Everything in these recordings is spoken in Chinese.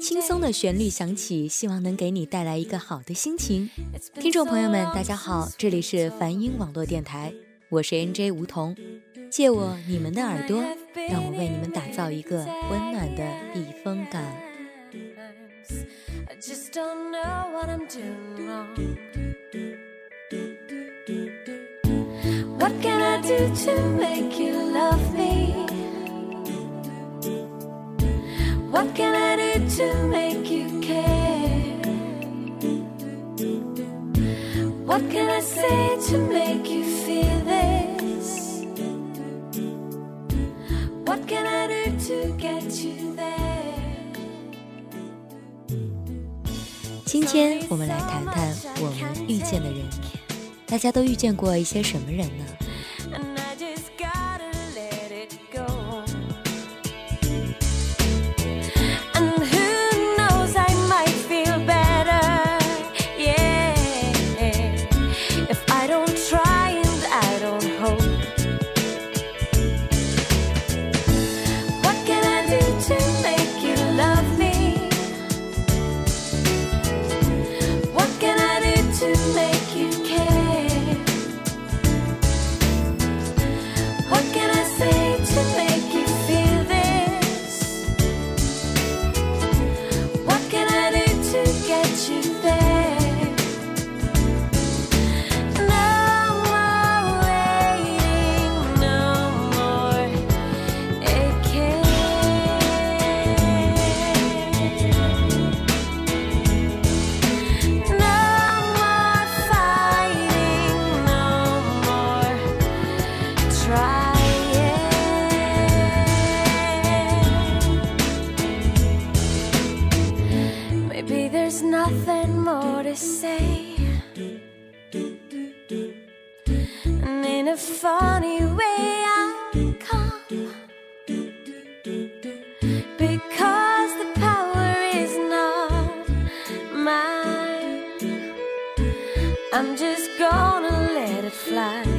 轻松的旋律响起，希望能给你带来一个好的心情。听众朋友们，大家好，这里是梵音网络电台，我是 NJ 梧桐，借我你们的耳朵，让我为你们打造一个温暖的避风港。What can I do to make you what care? What can I say to make you feel this? What can I do to get you there? 今天我们来谈谈我们遇见的人，大家都遇见过一些什么人呢？to say. And in a funny way, I come. Because the power is not mine. I'm just gonna let it fly.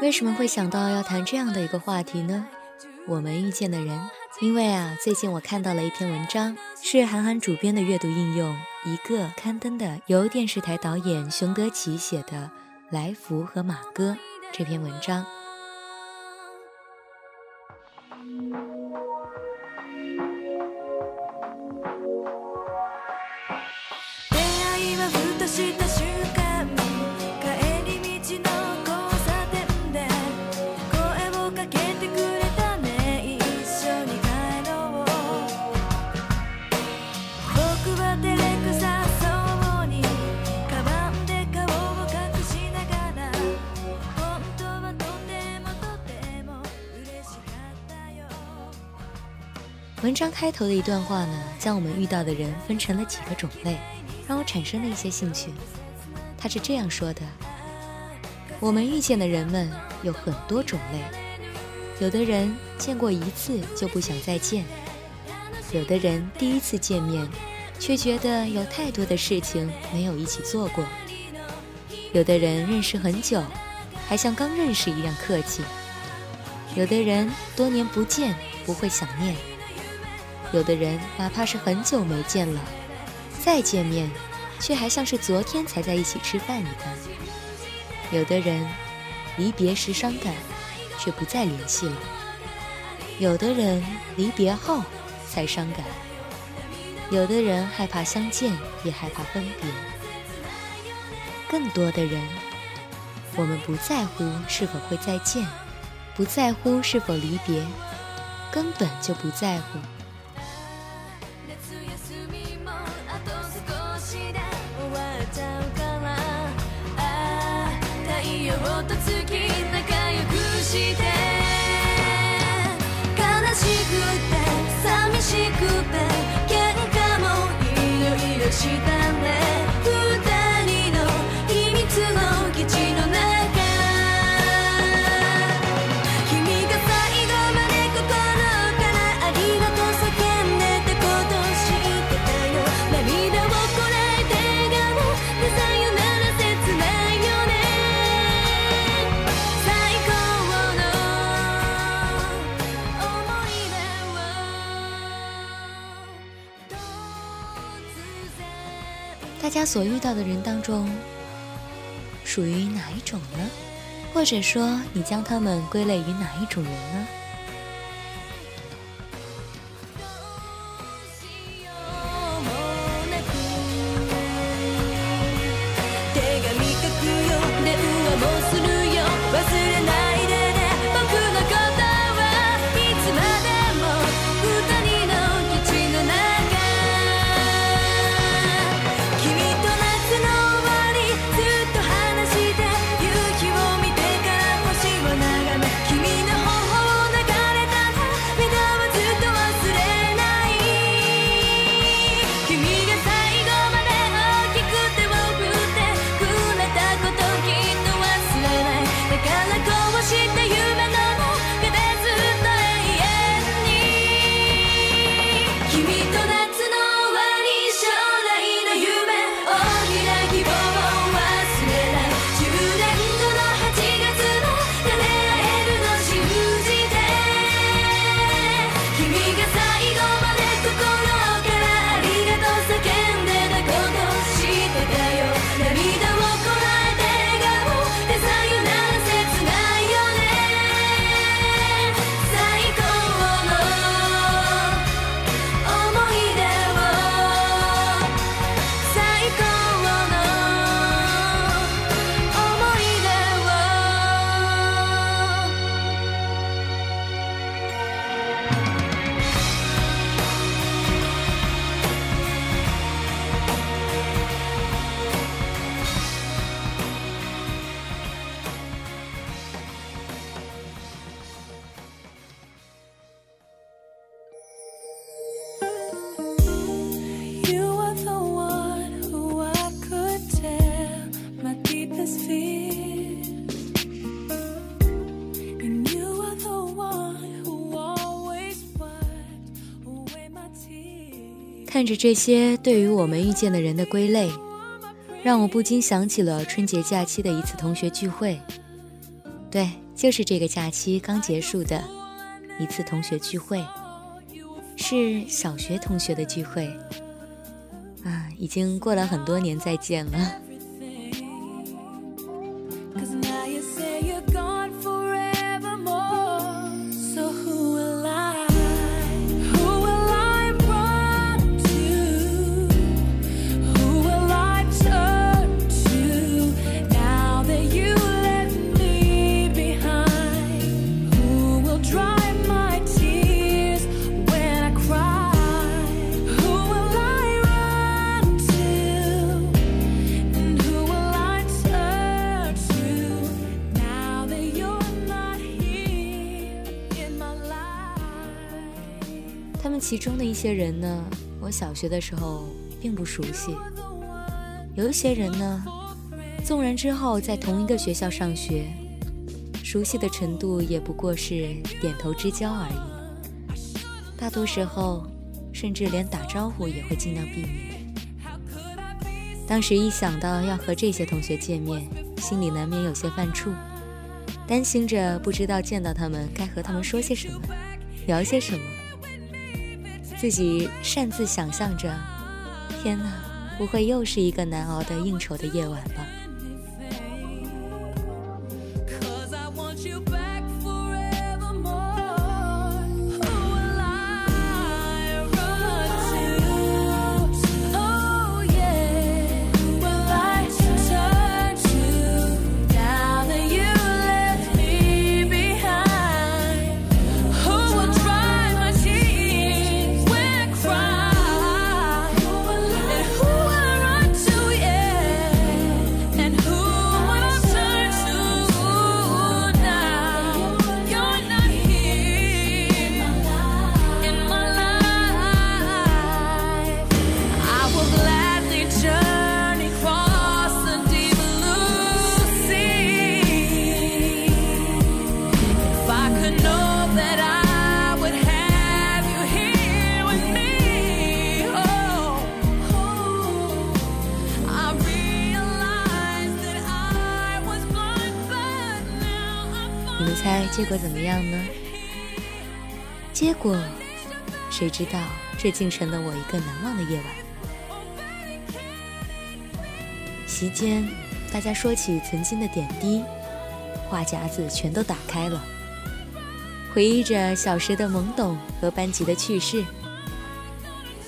为什么会想到要谈这样的一个话题呢？我们遇见的人，因为啊，最近我看到了一篇文章，是韩寒主编的阅读应用一个刊登的，由电视台导演熊德奇写的《来福和马哥》这篇文章。文章开头的一段话呢，将我们遇到的人分成了几个种类，让我产生了一些兴趣。他是这样说的：我们遇见的人们有很多种类，有的人见过一次就不想再见，有的人第一次见面，却觉得有太多的事情没有一起做过，有的人认识很久，还像刚认识一样客气，有的人多年不见不会想念。有的人哪怕是很久没见了，再见面，却还像是昨天才在一起吃饭一般。有的人离别时伤感，却不再联系了；有的人离别后才伤感；有的人害怕相见，也害怕分别。更多的人，我们不在乎是否会再见，不在乎是否离别，根本就不在乎。大家所遇到的人当中，属于哪一种呢？或者说，你将他们归类于哪一种人呢？看着这些对于我们遇见的人的归类，让我不禁想起了春节假期的一次同学聚会。对，就是这个假期刚结束的一次同学聚会，是小学同学的聚会。啊，已经过了很多年，再见了。他们其中的一些人呢，我小学的时候并不熟悉；有一些人呢，纵然之后在同一个学校上学，熟悉的程度也不过是点头之交而已。大多时候，甚至连打招呼也会尽量避免。当时一想到要和这些同学见面，心里难免有些犯怵，担心着不知道见到他们该和他们说些什么，聊些什么。自己擅自想象着，天哪，不会又是一个难熬的应酬的夜晚吧？结果怎么样呢？结果，谁知道这竟成了我一个难忘的夜晚。席间，大家说起曾经的点滴，话匣子全都打开了，回忆着小时的懵懂和班级的趣事，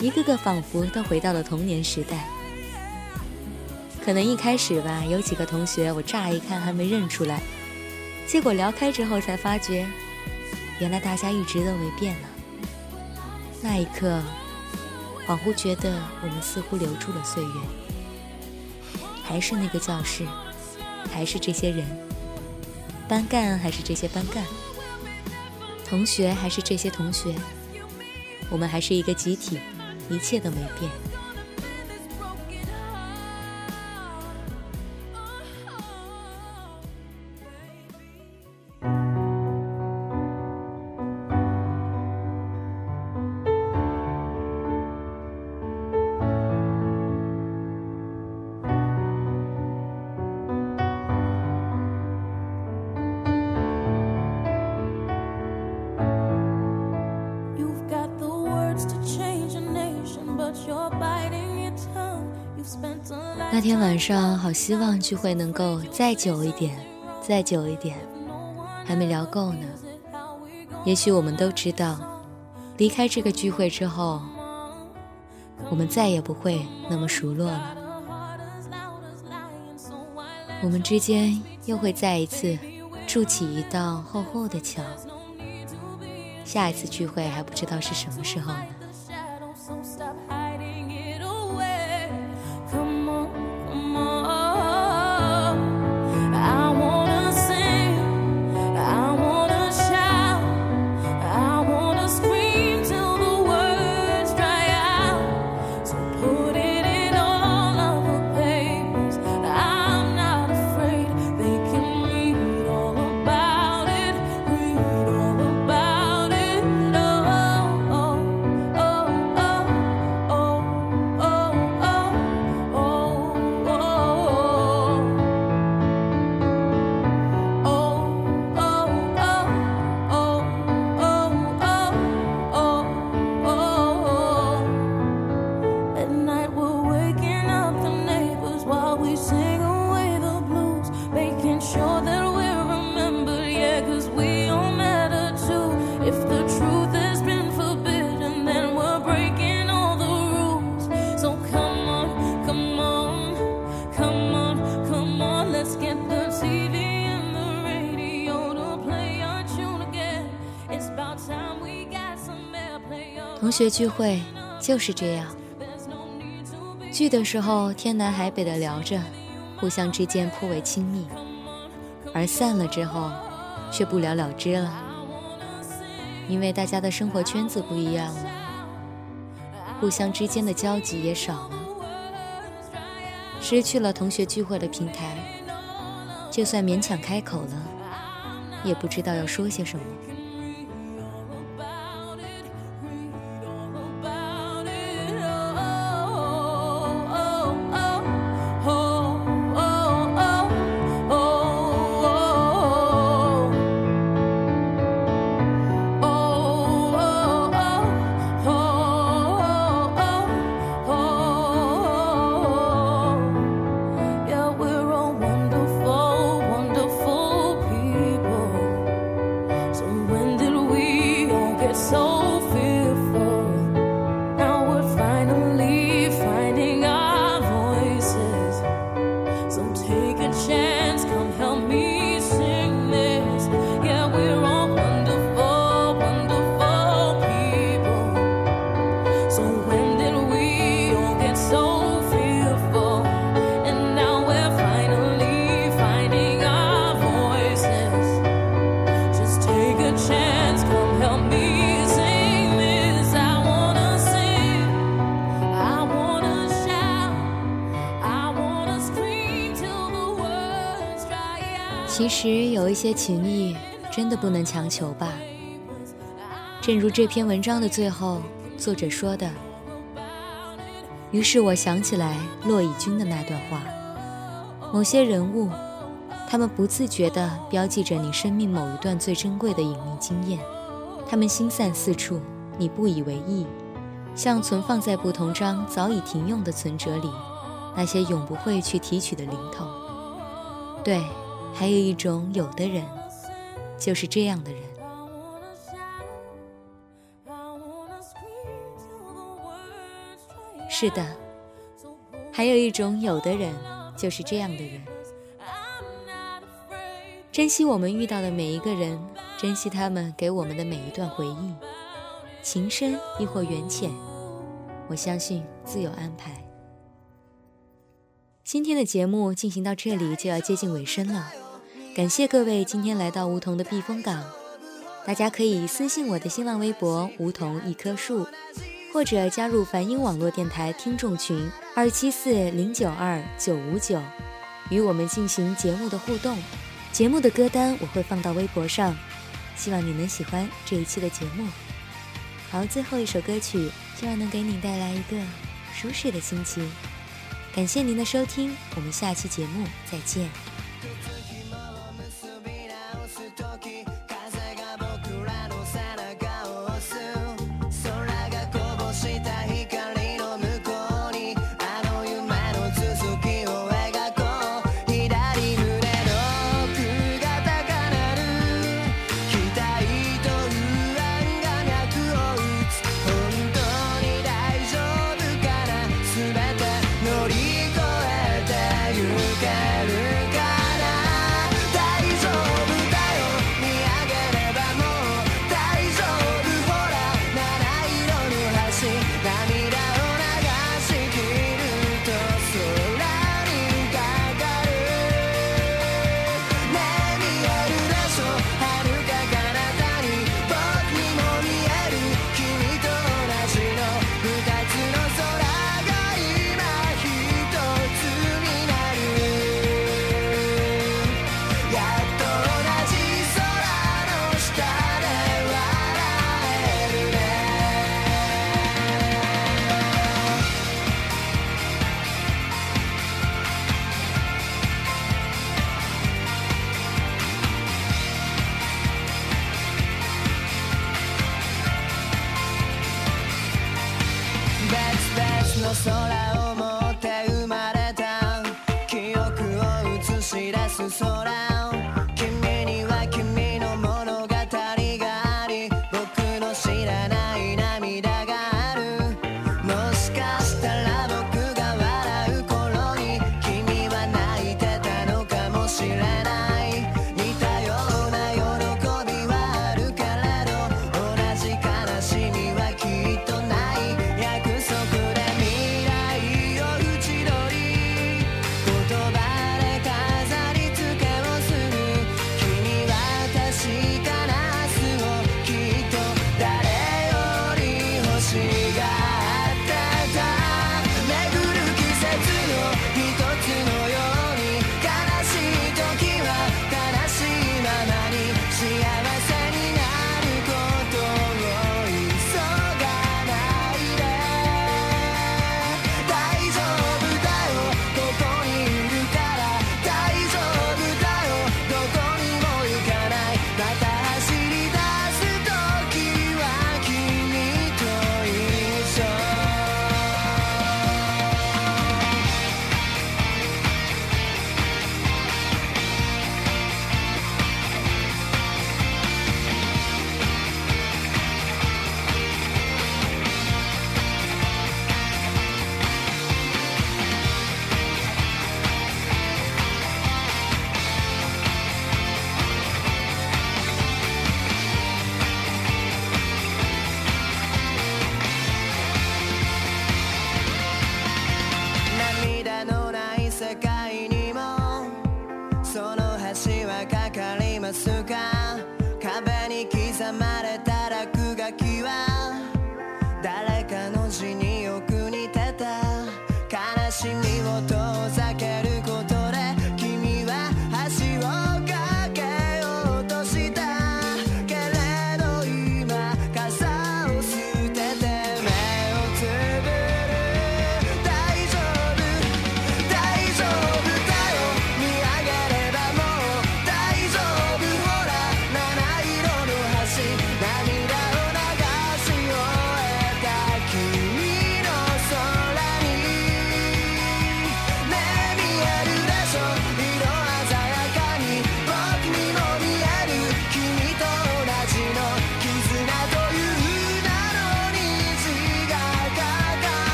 一个个仿佛都回到了童年时代。可能一开始吧，有几个同学我乍一看还没认出来。结果聊开之后才发觉，原来大家一直都没变呢。那一刻，恍惚觉得我们似乎留住了岁月，还是那个教室，还是这些人，班干还是这些班干，同学还是这些同学，我们还是一个集体，一切都没变。那天晚上，好希望聚会能够再久一点，再久一点，还没聊够呢。也许我们都知道，离开这个聚会之后，我们再也不会那么熟络了。我们之间又会再一次筑起一道厚厚的墙。下一次聚会还不知道是什么时候呢。学聚会就是这样，聚的时候天南海北的聊着，互相之间颇为亲密；而散了之后，却不了了之了，因为大家的生活圈子不一样了。互相之间的交集也少了，失去了同学聚会的平台，就算勉强开口了，也不知道要说些什么。真的不能强求吧。正如这篇文章的最后，作者说的。于是我想起来骆以军的那段话：某些人物，他们不自觉地标记着你生命某一段最珍贵的隐秘经验，他们心散四处，你不以为意，像存放在不同章早已停用的存折里那些永不会去提取的零头。对。还有一种有的人，就是这样的人。是的，还有一种有的人，就是这样的人。珍惜我们遇到的每一个人，珍惜他们给我们的每一段回忆，情深亦或缘浅，我相信自有安排。今天的节目进行到这里，就要接近尾声了。感谢各位今天来到梧桐的避风港，大家可以私信我的新浪微博“梧桐一棵树”，或者加入梵音网络电台听众群二七四零九二九五九，与我们进行节目的互动。节目的歌单我会放到微博上，希望你能喜欢这一期的节目。好，最后一首歌曲，希望能给你带来一个舒适的心情。感谢您的收听，我们下期节目再见。